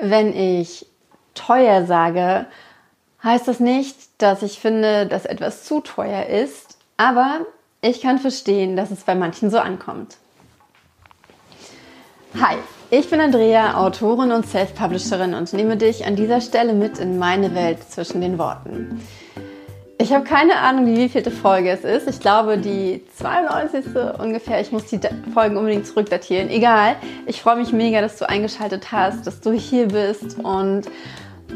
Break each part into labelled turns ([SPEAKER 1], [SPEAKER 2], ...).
[SPEAKER 1] Wenn ich teuer sage, heißt das nicht, dass ich finde, dass etwas zu teuer ist, aber ich kann verstehen, dass es bei manchen so ankommt. Hi, ich bin Andrea, Autorin und Self-Publisherin und nehme dich an dieser Stelle mit in meine Welt zwischen den Worten. Ich habe keine Ahnung, wie vielte Folge es ist. Ich glaube, die 92. ungefähr. Ich muss die Folgen unbedingt zurückdatieren. Egal. Ich freue mich mega, dass du eingeschaltet hast, dass du hier bist und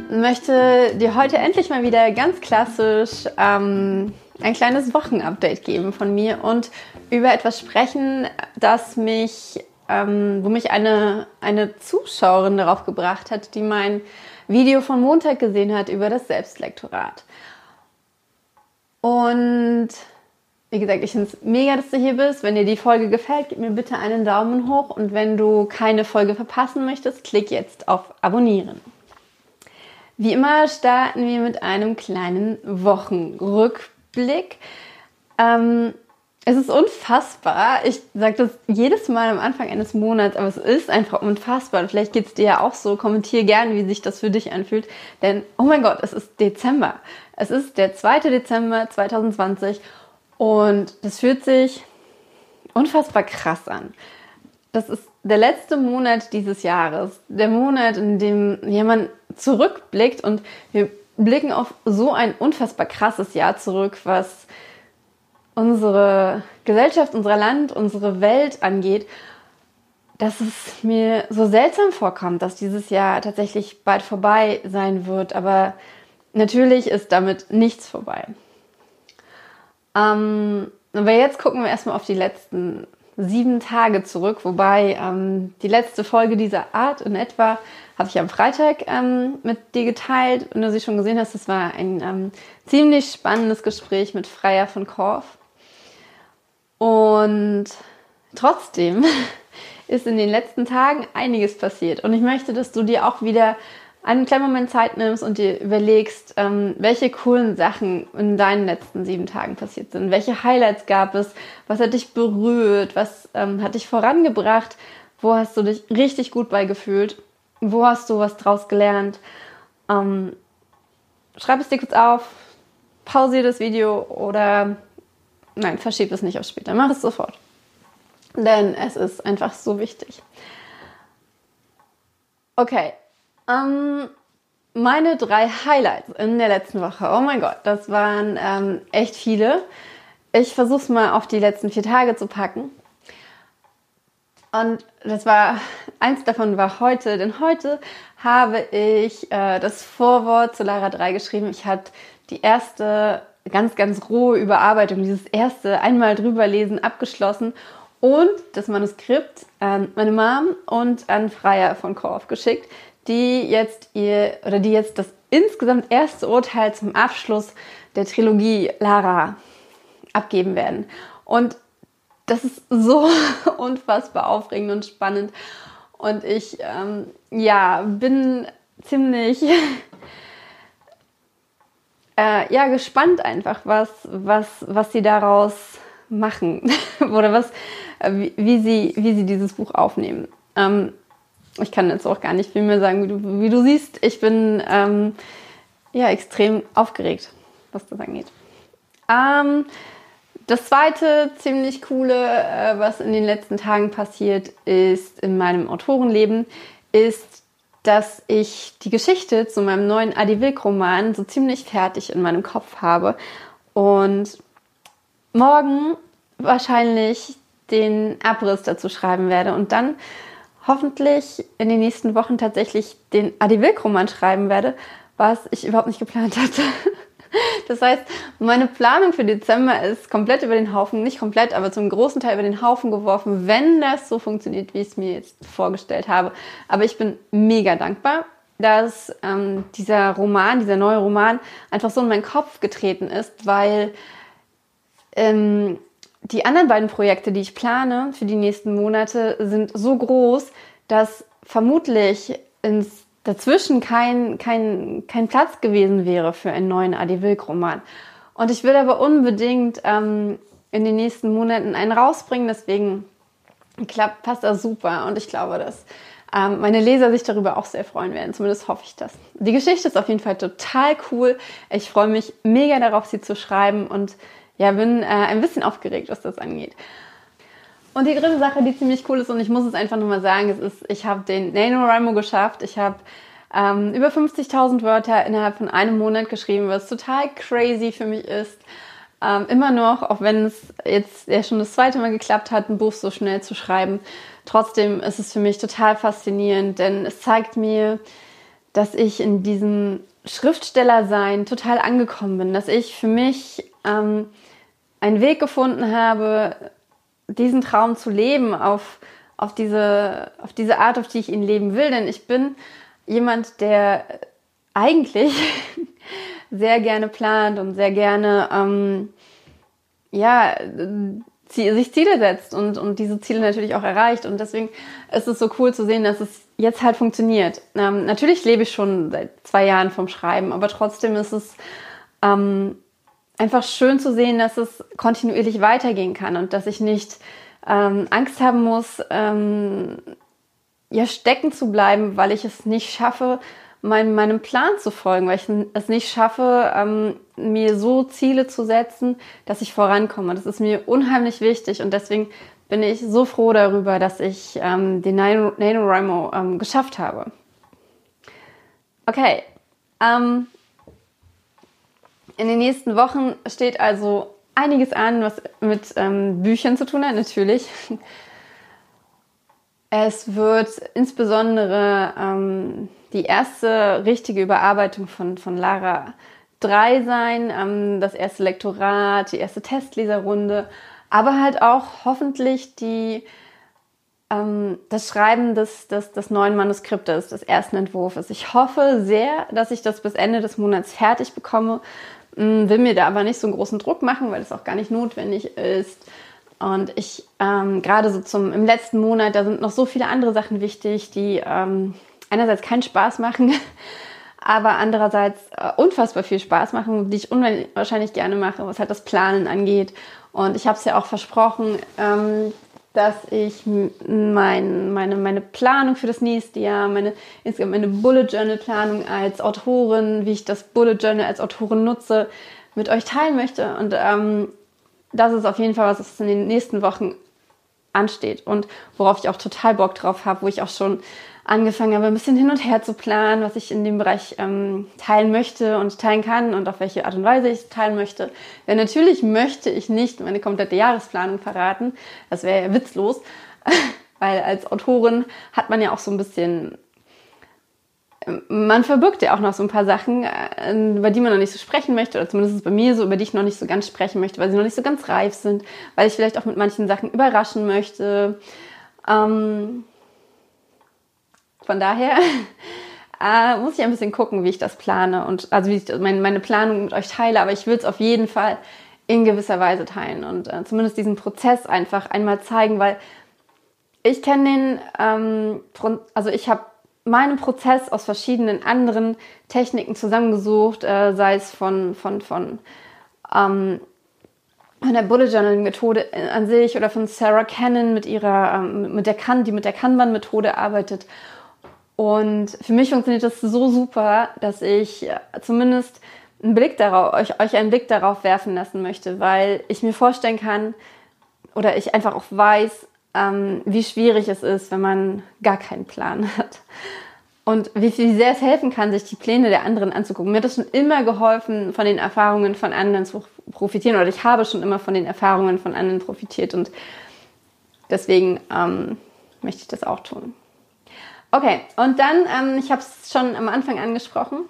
[SPEAKER 1] möchte dir heute endlich mal wieder ganz klassisch ähm, ein kleines Wochenupdate geben von mir und über etwas sprechen, das mich, ähm, wo mich eine, eine Zuschauerin darauf gebracht hat, die mein Video von Montag gesehen hat über das Selbstlektorat. Und wie gesagt, ich finde es mega, dass du hier bist. Wenn dir die Folge gefällt, gib mir bitte einen Daumen hoch. Und wenn du keine Folge verpassen möchtest, klick jetzt auf Abonnieren. Wie immer starten wir mit einem kleinen Wochenrückblick. Ähm, es ist unfassbar. Ich sage das jedes Mal am Anfang eines Monats, aber es ist einfach unfassbar. Vielleicht geht es dir ja auch so. Kommentiere gerne, wie sich das für dich anfühlt. Denn, oh mein Gott, es ist Dezember. Es ist der 2. Dezember 2020 und das fühlt sich unfassbar krass an. Das ist der letzte Monat dieses Jahres, der Monat, in dem jemand zurückblickt und wir blicken auf so ein unfassbar krasses Jahr zurück, was unsere Gesellschaft, unser Land, unsere Welt angeht, dass es mir so seltsam vorkommt, dass dieses Jahr tatsächlich bald vorbei sein wird. Aber Natürlich ist damit nichts vorbei. Ähm, aber jetzt gucken wir erstmal auf die letzten sieben Tage zurück, wobei ähm, die letzte Folge dieser Art in etwa habe ich am Freitag ähm, mit dir geteilt. Und du sie schon gesehen hast, das war ein ähm, ziemlich spannendes Gespräch mit Freier von Korf. Und trotzdem ist in den letzten Tagen einiges passiert. Und ich möchte, dass du dir auch wieder einen kleinen Moment Zeit nimmst und dir überlegst, ähm, welche coolen Sachen in deinen letzten sieben Tagen passiert sind. Welche Highlights gab es? Was hat dich berührt? Was ähm, hat dich vorangebracht? Wo hast du dich richtig gut beigefühlt? Wo hast du was draus gelernt? Ähm, schreib es dir kurz auf, pausiere das Video oder nein, verschieb es nicht auf später. Mach es sofort. Denn es ist einfach so wichtig. Okay, ähm, meine drei Highlights in der letzten Woche. Oh mein Gott, das waren ähm, echt viele. Ich versuche es mal auf die letzten vier Tage zu packen. Und das war, eins davon war heute, denn heute habe ich äh, das Vorwort zu Lara 3 geschrieben. Ich hatte die erste ganz, ganz rohe Überarbeitung, dieses erste einmal drüber lesen abgeschlossen und das Manuskript an meine Mom und an Freier von Korf geschickt die jetzt ihr oder die jetzt das insgesamt erste Urteil zum Abschluss der Trilogie Lara abgeben werden. Und das ist so unfassbar aufregend und spannend. Und ich ähm, ja, bin ziemlich äh, ja, gespannt einfach, was, was, was sie daraus machen oder was, äh, wie, wie, sie, wie sie dieses Buch aufnehmen. Ähm, ich kann jetzt auch gar nicht viel mehr sagen, wie du, wie du siehst. Ich bin ähm, ja extrem aufgeregt, was das angeht. Ähm, das zweite ziemlich coole, äh, was in den letzten Tagen passiert ist in meinem Autorenleben, ist, dass ich die Geschichte zu meinem neuen Adi Wilk-Roman so ziemlich fertig in meinem Kopf habe und morgen wahrscheinlich den Abriss dazu schreiben werde und dann hoffentlich in den nächsten Wochen tatsächlich den Adi Wilk-Roman schreiben werde, was ich überhaupt nicht geplant hatte. Das heißt, meine Planung für Dezember ist komplett über den Haufen, nicht komplett, aber zum großen Teil über den Haufen geworfen, wenn das so funktioniert, wie ich es mir jetzt vorgestellt habe. Aber ich bin mega dankbar, dass ähm, dieser Roman, dieser neue Roman einfach so in meinen Kopf getreten ist, weil ähm, die anderen beiden Projekte, die ich plane für die nächsten Monate, sind so groß, dass vermutlich ins dazwischen kein, kein, kein Platz gewesen wäre für einen neuen Adi Wilk-Roman. Und ich will aber unbedingt ähm, in den nächsten Monaten einen rausbringen, deswegen klappt, passt das super. Und ich glaube, dass ähm, meine Leser sich darüber auch sehr freuen werden. Zumindest hoffe ich das. Die Geschichte ist auf jeden Fall total cool. Ich freue mich mega darauf, sie zu schreiben und ja, bin äh, ein bisschen aufgeregt, was das angeht. Und die dritte Sache, die ziemlich cool ist, und ich muss es einfach nochmal sagen, es ist, ich habe den NaNoWriMo geschafft. Ich habe ähm, über 50.000 Wörter innerhalb von einem Monat geschrieben, was total crazy für mich ist. Ähm, immer noch, auch wenn es jetzt ja schon das zweite Mal geklappt hat, ein Buch so schnell zu schreiben. Trotzdem ist es für mich total faszinierend, denn es zeigt mir, dass ich in diesem Schriftstellersein total angekommen bin, dass ich für mich ähm, einen Weg gefunden habe, diesen Traum zu leben, auf, auf, diese, auf diese Art, auf die ich ihn leben will. Denn ich bin jemand, der eigentlich sehr gerne plant und sehr gerne ähm, ja, sich Ziele setzt und, und diese Ziele natürlich auch erreicht. Und deswegen ist es so cool zu sehen, dass es jetzt halt funktioniert. Ähm, natürlich lebe ich schon seit zwei Jahren vom Schreiben, aber trotzdem ist es ähm, einfach schön zu sehen, dass es kontinuierlich weitergehen kann und dass ich nicht ähm, Angst haben muss, ähm, ja, stecken zu bleiben, weil ich es nicht schaffe, mein, meinem Plan zu folgen, weil ich es nicht schaffe, ähm, mir so Ziele zu setzen, dass ich vorankomme. Das ist mir unheimlich wichtig und deswegen bin ich so froh darüber, dass ich ähm, den NaNoWriMo ähm, geschafft habe. Okay, ähm, in den nächsten Wochen steht also einiges an, was mit ähm, Büchern zu tun hat, natürlich. Es wird insbesondere ähm, die erste richtige Überarbeitung von, von Lara 3 sein, ähm, das erste Lektorat, die erste Testleserrunde, aber halt auch hoffentlich die, ähm, das Schreiben des, des, des neuen Manuskriptes, des ersten Entwurfs. Ich hoffe sehr, dass ich das bis Ende des Monats fertig bekomme, mm, will mir da aber nicht so einen großen Druck machen, weil es auch gar nicht notwendig ist. Und ich ähm, gerade so zum im letzten Monat, da sind noch so viele andere Sachen wichtig, die ähm, einerseits keinen Spaß machen, aber andererseits äh, unfassbar viel Spaß machen, die ich unwahrscheinlich gerne mache, was halt das Planen angeht. Und ich habe es ja auch versprochen, ähm, dass ich mein, meine, meine Planung für das nächste Jahr, meine, meine Bullet Journal Planung als Autorin, wie ich das Bullet Journal als Autorin nutze, mit euch teilen möchte. Und ähm, das ist auf jeden Fall was, was in den nächsten Wochen ansteht und worauf ich auch total Bock drauf habe, wo ich auch schon angefangen habe, ein bisschen hin und her zu planen, was ich in dem Bereich ähm, teilen möchte und teilen kann und auf welche Art und Weise ich teilen möchte. Denn natürlich möchte ich nicht meine komplette Jahresplanung verraten. Das wäre ja witzlos, weil als Autorin hat man ja auch so ein bisschen man verbirgt ja auch noch so ein paar Sachen, äh, über die man noch nicht so sprechen möchte, oder zumindest ist bei mir so, über die ich noch nicht so ganz sprechen möchte, weil sie noch nicht so ganz reif sind, weil ich vielleicht auch mit manchen Sachen überraschen möchte. Ähm von daher äh, muss ich ein bisschen gucken, wie ich das plane und also wie ich meine, meine Planung mit euch teile, aber ich will es auf jeden Fall in gewisser Weise teilen und äh, zumindest diesen Prozess einfach einmal zeigen, weil ich kenne den, ähm, also ich habe meinen Prozess aus verschiedenen anderen Techniken zusammengesucht, äh, sei es von, von, von, ähm, von der Bullet Journaling Methode an sich oder von Sarah Cannon mit ihrer, ähm, mit der kan die mit der Kanban Methode arbeitet. Und für mich funktioniert das so super, dass ich äh, zumindest einen Blick darauf, euch, euch einen Blick darauf werfen lassen möchte, weil ich mir vorstellen kann oder ich einfach auch weiß, ähm, wie schwierig es ist, wenn man gar keinen Plan hat. Und wie, wie sehr es helfen kann, sich die Pläne der anderen anzugucken. Mir hat das schon immer geholfen, von den Erfahrungen von anderen zu profitieren. Oder ich habe schon immer von den Erfahrungen von anderen profitiert. Und deswegen ähm, möchte ich das auch tun. Okay, und dann, ähm, ich habe es schon am Anfang angesprochen,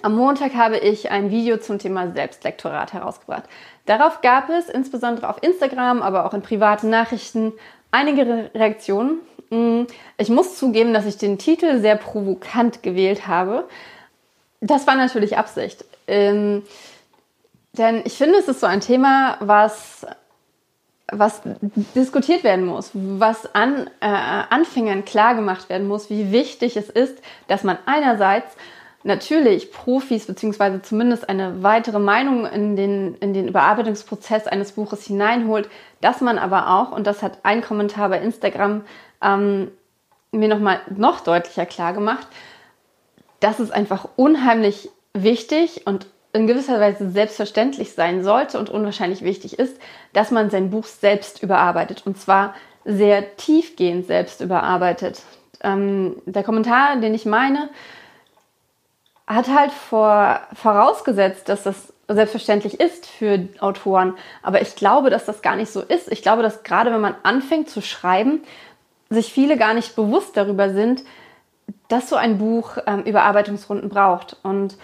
[SPEAKER 1] am Montag habe ich ein Video zum Thema Selbstlektorat herausgebracht. Darauf gab es insbesondere auf Instagram, aber auch in privaten Nachrichten einige Reaktionen. Mm, ich muss zugeben, dass ich den Titel sehr provokant gewählt habe. Das war natürlich Absicht. Ähm, denn ich finde, es ist so ein Thema, was, was diskutiert werden muss, was an, äh, Anfängern klar gemacht werden muss, wie wichtig es ist, dass man einerseits natürlich Profis beziehungsweise zumindest eine weitere Meinung in den, in den Überarbeitungsprozess eines Buches hineinholt, dass man aber auch, und das hat ein Kommentar bei Instagram ähm, mir nochmal noch deutlicher klar gemacht, dass es einfach unheimlich wichtig und in gewisser Weise selbstverständlich sein sollte und unwahrscheinlich wichtig ist, dass man sein Buch selbst überarbeitet und zwar sehr tiefgehend selbst überarbeitet. Ähm, der Kommentar, den ich meine, hat halt vor, vorausgesetzt, dass das selbstverständlich ist für Autoren. Aber ich glaube, dass das gar nicht so ist. Ich glaube, dass gerade wenn man anfängt zu schreiben, sich viele gar nicht bewusst darüber sind, dass so ein Buch ähm, Überarbeitungsrunden braucht. Und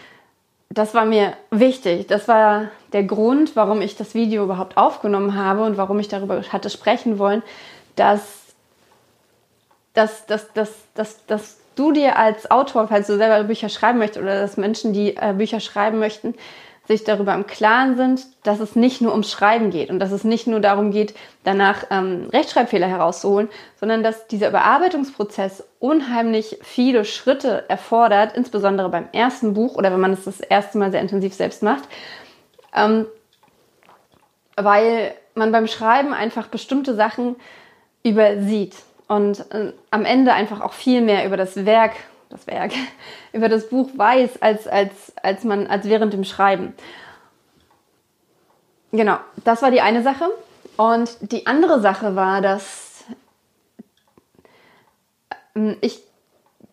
[SPEAKER 1] das war mir wichtig. Das war der Grund, warum ich das Video überhaupt aufgenommen habe und warum ich darüber hatte sprechen wollen, dass, dass, dass, dass, dass, dass du dir als Autor, falls du selber Bücher schreiben möchtest oder dass Menschen, die äh, Bücher schreiben möchten, sich darüber im Klaren sind, dass es nicht nur ums Schreiben geht und dass es nicht nur darum geht, danach ähm, Rechtschreibfehler herauszuholen, sondern dass dieser Überarbeitungsprozess unheimlich viele Schritte erfordert, insbesondere beim ersten Buch oder wenn man es das erste Mal sehr intensiv selbst macht, ähm, weil man beim Schreiben einfach bestimmte Sachen übersieht und äh, am Ende einfach auch viel mehr über das Werk das Werk, über das Buch weiß, als, als, als, man, als während dem Schreiben. Genau, das war die eine Sache. Und die andere Sache war, dass ähm, ich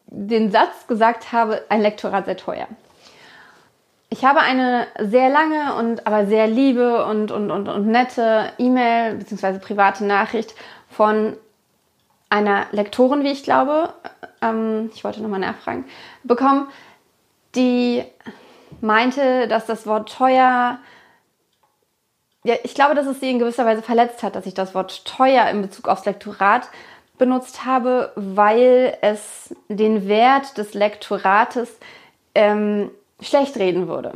[SPEAKER 1] den Satz gesagt habe, ein Lektorat sei teuer. Ich habe eine sehr lange und aber sehr liebe und, und, und, und nette E-Mail bzw. private Nachricht von einer Lektorin, wie ich glaube, ähm, ich wollte nochmal nachfragen, bekommen, die meinte, dass das Wort teuer, ja, ich glaube, dass es sie in gewisser Weise verletzt hat, dass ich das Wort teuer in Bezug aufs Lektorat benutzt habe, weil es den Wert des Lektorates ähm, schlecht reden würde.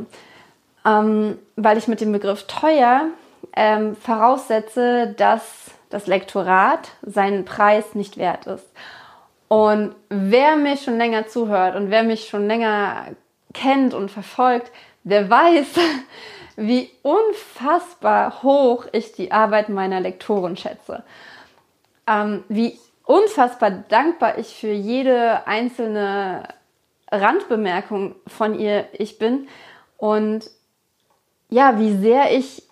[SPEAKER 1] Ähm, weil ich mit dem Begriff teuer ähm, voraussetze, dass das Lektorat seinen Preis nicht wert ist. Und wer mir schon länger zuhört und wer mich schon länger kennt und verfolgt, der weiß, wie unfassbar hoch ich die Arbeit meiner Lektoren schätze. Ähm, wie unfassbar dankbar ich für jede einzelne Randbemerkung von ihr ich bin und ja, wie sehr ich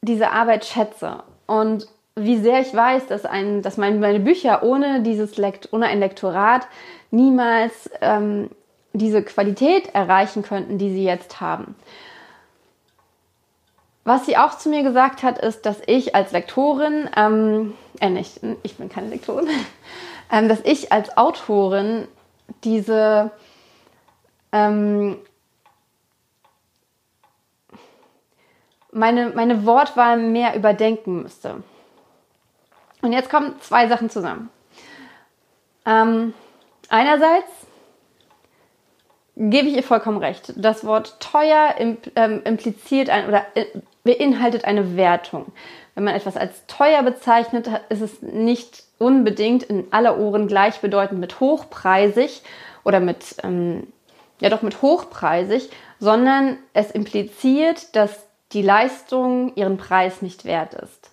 [SPEAKER 1] diese Arbeit schätze. Und wie sehr ich weiß, dass, ein, dass mein, meine Bücher ohne, dieses Lekt, ohne ein Lektorat niemals ähm, diese Qualität erreichen könnten, die sie jetzt haben. Was sie auch zu mir gesagt hat, ist, dass ich als Lektorin, ähm, äh nicht, ich bin keine Lektorin, ähm, dass ich als Autorin diese ähm, meine, meine Wortwahl mehr überdenken müsste. Und jetzt kommen zwei Sachen zusammen. Ähm, einerseits gebe ich ihr vollkommen recht. Das Wort teuer ähm, impliziert ein oder äh, beinhaltet eine Wertung. Wenn man etwas als teuer bezeichnet, ist es nicht unbedingt in aller Ohren gleichbedeutend mit hochpreisig oder mit, ähm, ja doch mit hochpreisig, sondern es impliziert, dass die Leistung ihren Preis nicht wert ist.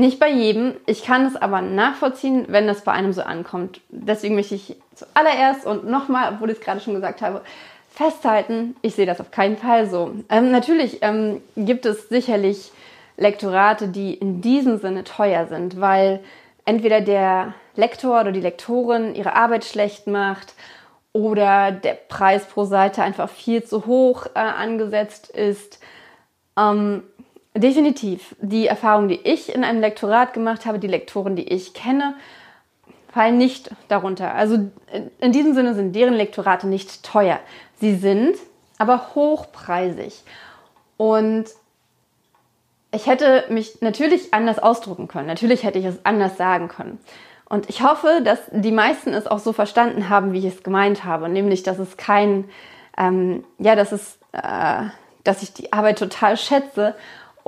[SPEAKER 1] Nicht bei jedem. Ich kann es aber nachvollziehen, wenn das bei einem so ankommt. Deswegen möchte ich zuallererst und nochmal, obwohl ich es gerade schon gesagt habe, festhalten, ich sehe das auf keinen Fall so. Ähm, natürlich ähm, gibt es sicherlich Lektorate, die in diesem Sinne teuer sind, weil entweder der Lektor oder die Lektorin ihre Arbeit schlecht macht oder der Preis pro Seite einfach viel zu hoch äh, angesetzt ist. Ähm, definitiv. Die Erfahrung, die ich in einem Lektorat gemacht habe, die Lektoren, die ich kenne, fallen nicht darunter. Also in diesem Sinne sind deren Lektorate nicht teuer. Sie sind aber hochpreisig. Und ich hätte mich natürlich anders ausdrucken können. Natürlich hätte ich es anders sagen können. Und ich hoffe, dass die meisten es auch so verstanden haben, wie ich es gemeint habe. Nämlich, dass es kein, ähm, ja, dass es, äh, dass ich die Arbeit total schätze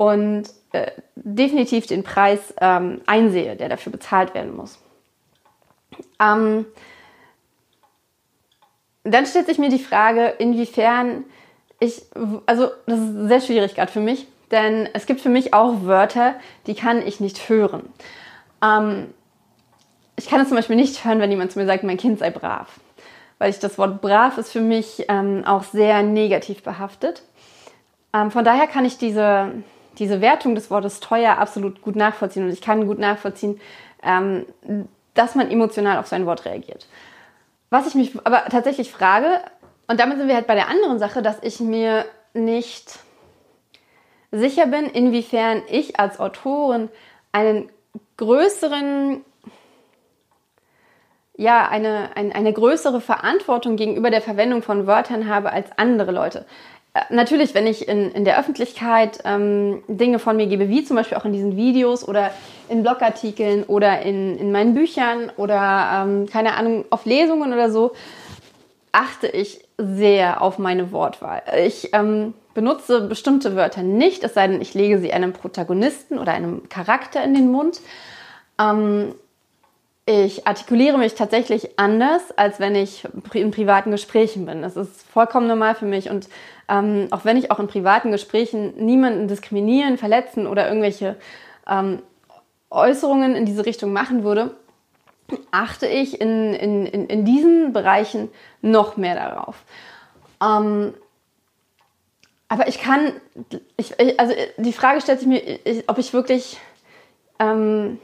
[SPEAKER 1] und äh, definitiv den Preis ähm, einsehe, der dafür bezahlt werden muss. Ähm, dann stellt sich mir die Frage, inwiefern ich, also das ist sehr schwierig gerade für mich, denn es gibt für mich auch Wörter, die kann ich nicht hören. Ähm, ich kann es zum Beispiel nicht hören, wenn jemand zu mir sagt, mein Kind sei brav. Weil ich das Wort brav ist für mich ähm, auch sehr negativ behaftet. Ähm, von daher kann ich diese, diese Wertung des Wortes teuer absolut gut nachvollziehen. Und ich kann gut nachvollziehen, ähm, dass man emotional auf so ein Wort reagiert. Was ich mich aber tatsächlich frage, und damit sind wir halt bei der anderen Sache, dass ich mir nicht sicher bin, inwiefern ich als Autorin einen größeren, ja, eine, eine, eine größere Verantwortung gegenüber der Verwendung von Wörtern habe als andere Leute. Äh, natürlich, wenn ich in, in der Öffentlichkeit ähm, Dinge von mir gebe, wie zum Beispiel auch in diesen Videos oder in Blogartikeln oder in, in meinen Büchern oder ähm, keine Ahnung, auf Lesungen oder so, achte ich sehr auf meine Wortwahl. Ich ähm, benutze bestimmte Wörter nicht, es sei denn, ich lege sie einem Protagonisten oder einem Charakter in den Mund. Ähm, ich artikuliere mich tatsächlich anders, als wenn ich in privaten Gesprächen bin. Das ist vollkommen normal für mich. Und ähm, auch wenn ich auch in privaten Gesprächen niemanden diskriminieren, verletzen oder irgendwelche ähm, Äußerungen in diese Richtung machen würde, achte ich in, in, in, in diesen Bereichen noch mehr darauf. Ähm, aber ich kann, ich, also die Frage stellt sich mir, ob ich wirklich ähm,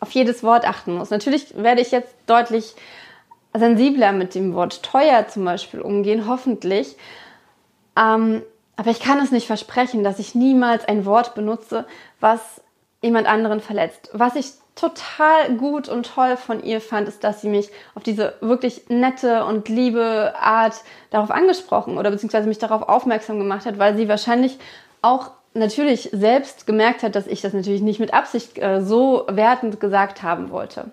[SPEAKER 1] auf jedes Wort achten muss. Natürlich werde ich jetzt deutlich sensibler mit dem Wort teuer zum Beispiel umgehen, hoffentlich. Ähm, aber ich kann es nicht versprechen, dass ich niemals ein Wort benutze, was jemand anderen verletzt. Was ich total gut und toll von ihr fand, ist, dass sie mich auf diese wirklich nette und liebe Art darauf angesprochen oder beziehungsweise mich darauf aufmerksam gemacht hat, weil sie wahrscheinlich auch natürlich selbst gemerkt hat, dass ich das natürlich nicht mit Absicht äh, so wertend gesagt haben wollte.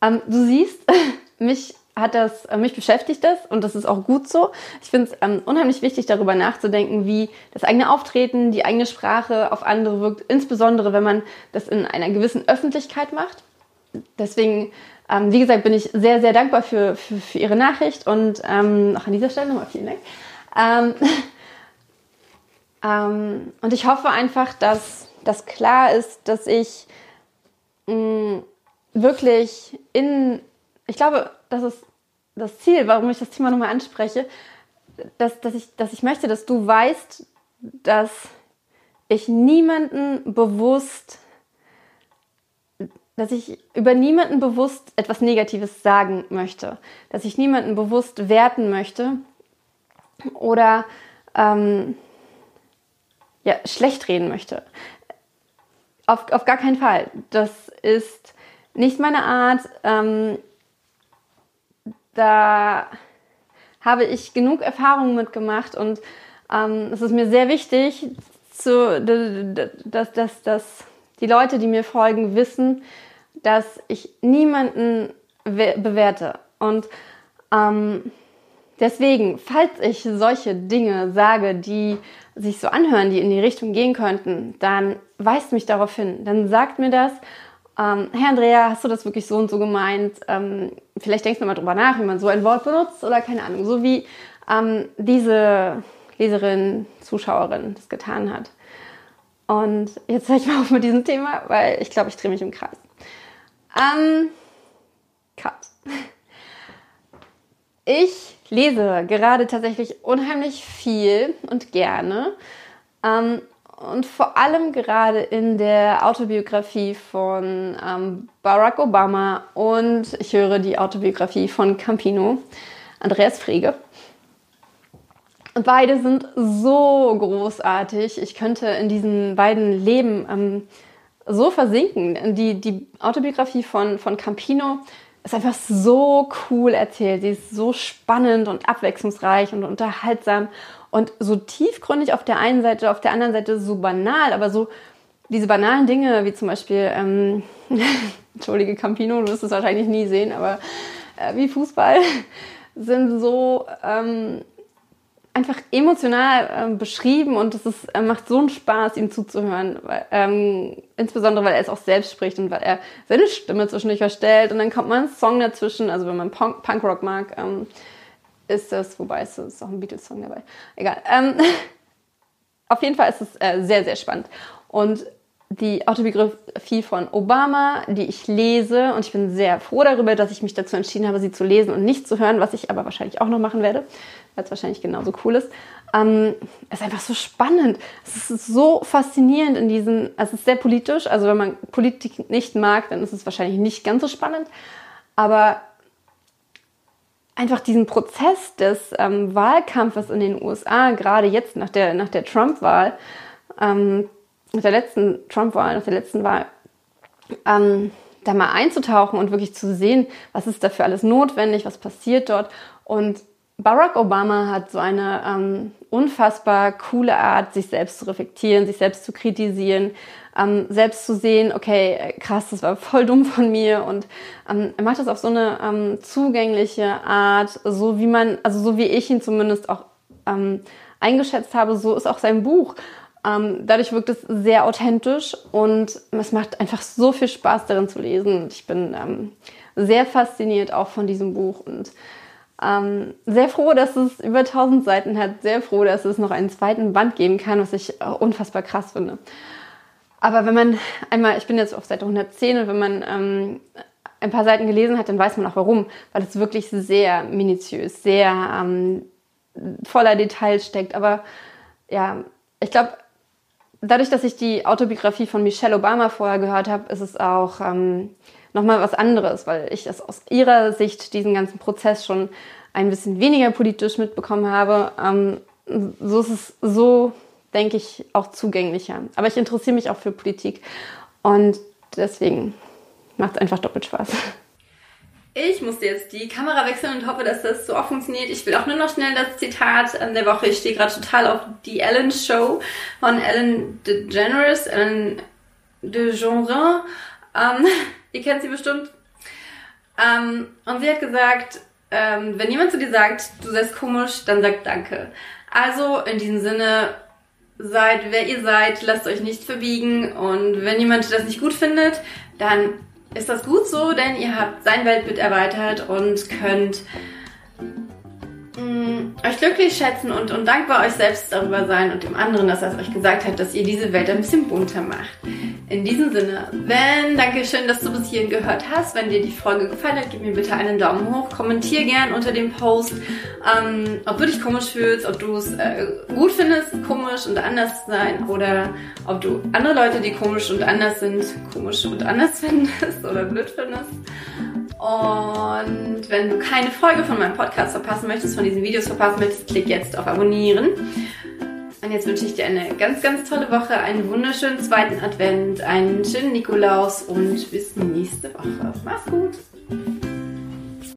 [SPEAKER 1] Ähm, du siehst, mich hat das, äh, mich beschäftigt das und das ist auch gut so. Ich finde es ähm, unheimlich wichtig, darüber nachzudenken, wie das eigene Auftreten, die eigene Sprache auf andere wirkt, insbesondere wenn man das in einer gewissen Öffentlichkeit macht. Deswegen, ähm, wie gesagt, bin ich sehr, sehr dankbar für, für, für Ihre Nachricht und ähm, auch an dieser Stelle nochmal vielen Dank. Ähm, Ähm, und ich hoffe einfach, dass das klar ist, dass ich mh, mm, wirklich in, ich glaube, das ist das Ziel, warum ich das Thema nochmal anspreche, dass, dass, ich, dass ich möchte, dass du weißt, dass ich niemanden bewusst, dass ich über niemanden bewusst etwas Negatives sagen möchte, dass ich niemanden bewusst werten möchte oder ähm, ja, schlecht reden möchte. Auf, auf gar keinen Fall. Das ist nicht meine Art. Ähm, da habe ich genug Erfahrungen mitgemacht und ähm, es ist mir sehr wichtig, zu, dass, dass, dass die Leute, die mir folgen, wissen, dass ich niemanden bewerte. Und ähm, deswegen, falls ich solche Dinge sage, die sich so anhören, die in die Richtung gehen könnten, dann weist mich darauf hin. Dann sagt mir das. Ähm, Herr Andrea, hast du das wirklich so und so gemeint? Ähm, vielleicht denkst du mal drüber nach, wie man so ein Wort benutzt oder keine Ahnung. So wie ähm, diese Leserin, Zuschauerin das getan hat. Und jetzt höre ich mal auf mit diesem Thema, weil ich glaube, ich drehe mich im Kreis. Ähm, cut. Ich lese gerade tatsächlich unheimlich viel und gerne. Ähm, und vor allem gerade in der Autobiografie von ähm, Barack Obama und ich höre die Autobiografie von Campino, Andreas Frege. Beide sind so großartig. Ich könnte in diesen beiden Leben ähm, so versinken. Die, die Autobiografie von, von Campino ist einfach so cool erzählt. Sie ist so spannend und abwechslungsreich und unterhaltsam und so tiefgründig auf der einen Seite, auf der anderen Seite so banal, aber so diese banalen Dinge, wie zum Beispiel, ähm, entschuldige Campino, du wirst es wahrscheinlich nie sehen, aber äh, wie Fußball, sind so ähm, einfach emotional äh, beschrieben und es ist, äh, macht so einen Spaß, ihm zuzuhören. Weil, ähm, insbesondere, weil er es auch selbst spricht und weil er seine Stimme zwischendurch verstellt und dann kommt mal ein Song dazwischen. Also wenn man Punk Punkrock mag, ähm, ist das, wobei es ist auch ein Beatles-Song dabei. Egal. Ähm, auf jeden Fall ist es äh, sehr, sehr spannend. Und die Autobiografie von Obama, die ich lese. Und ich bin sehr froh darüber, dass ich mich dazu entschieden habe, sie zu lesen und nicht zu hören, was ich aber wahrscheinlich auch noch machen werde, weil es wahrscheinlich genauso cool ist. Ähm, es ist einfach so spannend. Es ist so faszinierend in diesen, es ist sehr politisch. Also wenn man Politik nicht mag, dann ist es wahrscheinlich nicht ganz so spannend. Aber einfach diesen Prozess des ähm, Wahlkampfes in den USA, gerade jetzt nach der, nach der Trump-Wahl, ähm, nach der letzten Trump-Wahl, nach der letzten Wahl, ähm, da mal einzutauchen und wirklich zu sehen, was ist dafür alles notwendig, was passiert dort. Und Barack Obama hat so eine ähm, unfassbar coole Art, sich selbst zu reflektieren, sich selbst zu kritisieren, ähm, selbst zu sehen, okay, krass, das war voll dumm von mir. Und ähm, er macht das auf so eine ähm, zugängliche Art, so wie man, also so wie ich ihn zumindest auch ähm, eingeschätzt habe, so ist auch sein Buch. Ähm, dadurch wirkt es sehr authentisch und es macht einfach so viel Spaß darin zu lesen. Ich bin ähm, sehr fasziniert auch von diesem Buch und ähm, sehr froh, dass es über 1000 Seiten hat. Sehr froh, dass es noch einen zweiten Band geben kann, was ich unfassbar krass finde. Aber wenn man einmal, ich bin jetzt auf Seite 110 und wenn man ähm, ein paar Seiten gelesen hat, dann weiß man auch warum, weil es wirklich sehr minutiös, sehr ähm, voller Details steckt. Aber ja, ich glaube, dadurch, dass ich die Autobiografie von Michelle Obama vorher gehört habe, ist es auch ähm, nochmal was anderes, weil ich es aus ihrer Sicht diesen ganzen Prozess schon ein bisschen weniger politisch mitbekommen habe. Ähm, so ist es so, denke ich, auch zugänglicher. Aber ich interessiere mich auch für Politik und deswegen macht es einfach doppelt Spaß. Ich musste jetzt die Kamera wechseln und hoffe, dass das so auch funktioniert. Ich will auch nur noch schnell das Zitat der Woche. Ich stehe gerade total auf die Ellen Show von Ellen DeGeneres, Ellen DeGeneres. Ähm, Ihr kennt sie bestimmt. Ähm, und sie hat gesagt, ähm, wenn jemand zu dir sagt, du seist komisch, dann sag Danke. Also in diesem Sinne, seid wer ihr seid, lasst euch nicht verbiegen und wenn jemand das nicht gut findet, dann ist das gut so, denn ihr habt sein Weltbild erweitert und könnt mh, mm, euch glücklich schätzen und, und dankbar euch selbst darüber sein und dem anderen, dass er es euch gesagt hat, dass ihr diese Welt ein bisschen bunter macht. In diesem Sinne, wenn, danke schön, dass du bis hierhin gehört hast. Wenn dir die Folge gefallen hat, gib mir bitte einen Daumen hoch. Kommentier gern unter dem Post, ähm, ob du dich komisch fühlst, ob du es äh, gut findest, komisch und anders zu sein oder ob du andere Leute, die komisch und anders sind, komisch und anders findest oder blöd findest. Und wenn du keine Folge von meinem Podcast verpassen möchtest, von diesen Videos verpassen möchtest, klick jetzt auf Abonnieren. Und jetzt wünsche ich dir eine ganz, ganz tolle Woche, einen wunderschönen zweiten Advent, einen schönen Nikolaus und bis nächste Woche. Mach's gut!